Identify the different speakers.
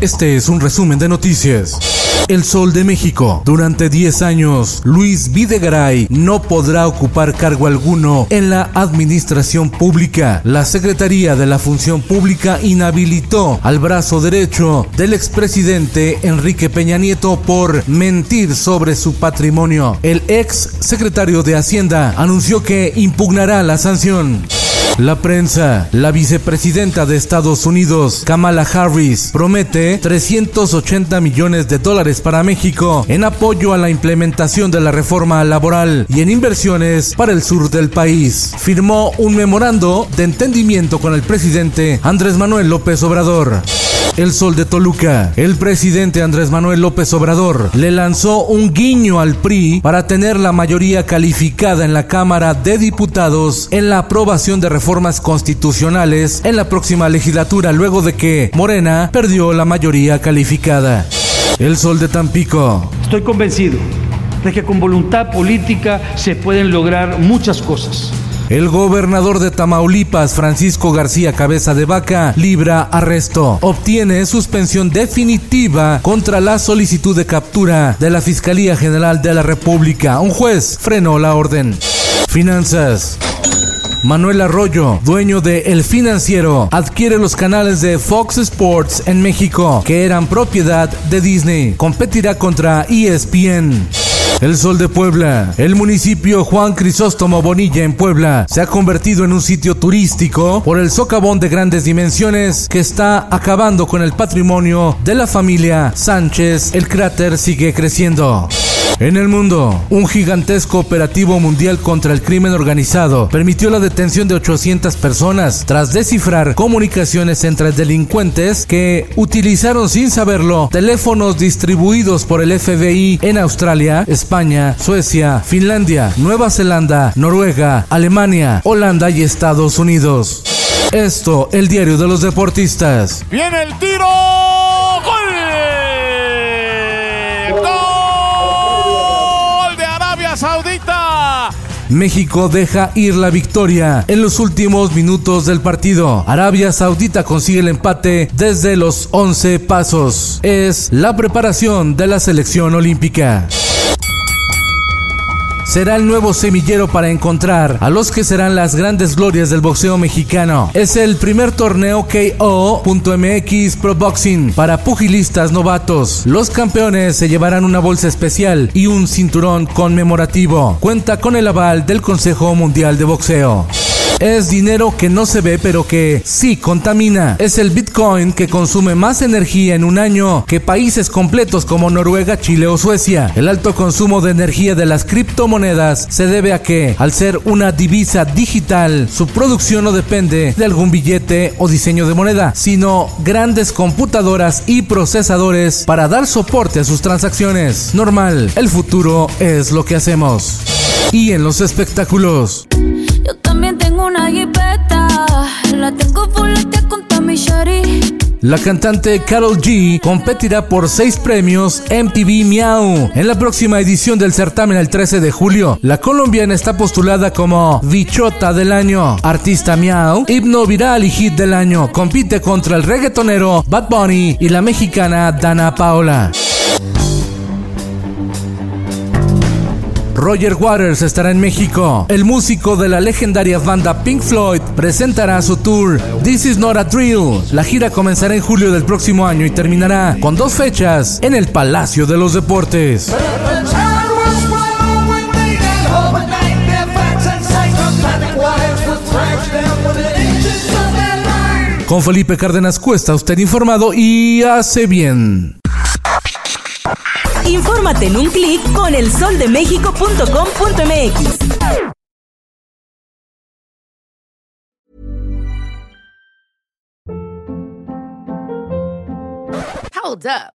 Speaker 1: Este es un resumen de noticias. El Sol de México. Durante 10 años, Luis Videgaray no podrá ocupar cargo alguno en la administración pública. La Secretaría de la Función Pública inhabilitó al brazo derecho del expresidente Enrique Peña Nieto por mentir sobre su patrimonio. El ex secretario de Hacienda anunció que impugnará la sanción. La prensa, la vicepresidenta de Estados Unidos, Kamala Harris, promete 380 millones de dólares para México en apoyo a la implementación de la reforma laboral y en inversiones para el sur del país. Firmó un memorando de entendimiento con el presidente Andrés Manuel López Obrador. El Sol de Toluca. El presidente Andrés Manuel López Obrador le lanzó un guiño al PRI para tener la mayoría calificada en la Cámara de Diputados en la aprobación de reformas constitucionales en la próxima legislatura luego de que Morena perdió la mayoría calificada. El Sol de Tampico.
Speaker 2: Estoy convencido de que con voluntad política se pueden lograr muchas cosas.
Speaker 1: El gobernador de Tamaulipas, Francisco García Cabeza de Vaca, libra arresto. Obtiene suspensión definitiva contra la solicitud de captura de la Fiscalía General de la República. Un juez frenó la orden. Finanzas. Manuel Arroyo, dueño de El Financiero, adquiere los canales de Fox Sports en México, que eran propiedad de Disney. Competirá contra ESPN. El Sol de Puebla. El municipio Juan Crisóstomo Bonilla en Puebla se ha convertido en un sitio turístico por el socavón de grandes dimensiones que está acabando con el patrimonio de la familia Sánchez. El cráter sigue creciendo. En el mundo, un gigantesco operativo mundial contra el crimen organizado permitió la detención de 800 personas tras descifrar comunicaciones entre delincuentes que utilizaron sin saberlo teléfonos distribuidos por el FBI en Australia, España, Suecia, Finlandia, Nueva Zelanda, Noruega, Alemania, Holanda y Estados Unidos. Esto, el diario de los deportistas.
Speaker 3: ¡Viene el tiro! ¡Gol! ¡Gol
Speaker 1: México deja ir la victoria en los últimos minutos del partido. Arabia Saudita consigue el empate desde los 11 pasos. Es la preparación de la selección olímpica será el nuevo semillero para encontrar a los que serán las grandes glorias del boxeo mexicano. Es el primer torneo KO.mx Pro Boxing para pugilistas novatos. Los campeones se llevarán una bolsa especial y un cinturón conmemorativo. Cuenta con el aval del Consejo Mundial de Boxeo. Es dinero que no se ve pero que sí contamina. Es el Bitcoin que consume más energía en un año que países completos como Noruega, Chile o Suecia. El alto consumo de energía de las criptomonedas se debe a que, al ser una divisa digital, su producción no depende de algún billete o diseño de moneda, sino grandes computadoras y procesadores para dar soporte a sus transacciones. Normal, el futuro es lo que hacemos. Y en los espectáculos. La cantante Carol G competirá por seis premios MTV Miau en la próxima edición del certamen el 13 de julio. La colombiana está postulada como Bichota del año, artista Miau, himno viral y hit del año. Compite contra el reggaetonero Bad Bunny y la mexicana Dana Paola. Roger Waters estará en México. El músico de la legendaria banda Pink Floyd presentará su tour This Is Not a Drill. La gira comenzará en julio del próximo año y terminará con dos fechas en el Palacio de los Deportes. Con Felipe Cárdenas Cuesta, usted informado y hace bien.
Speaker 4: Infórmate en un clic con elsoldemexico.com.mx. Hold up.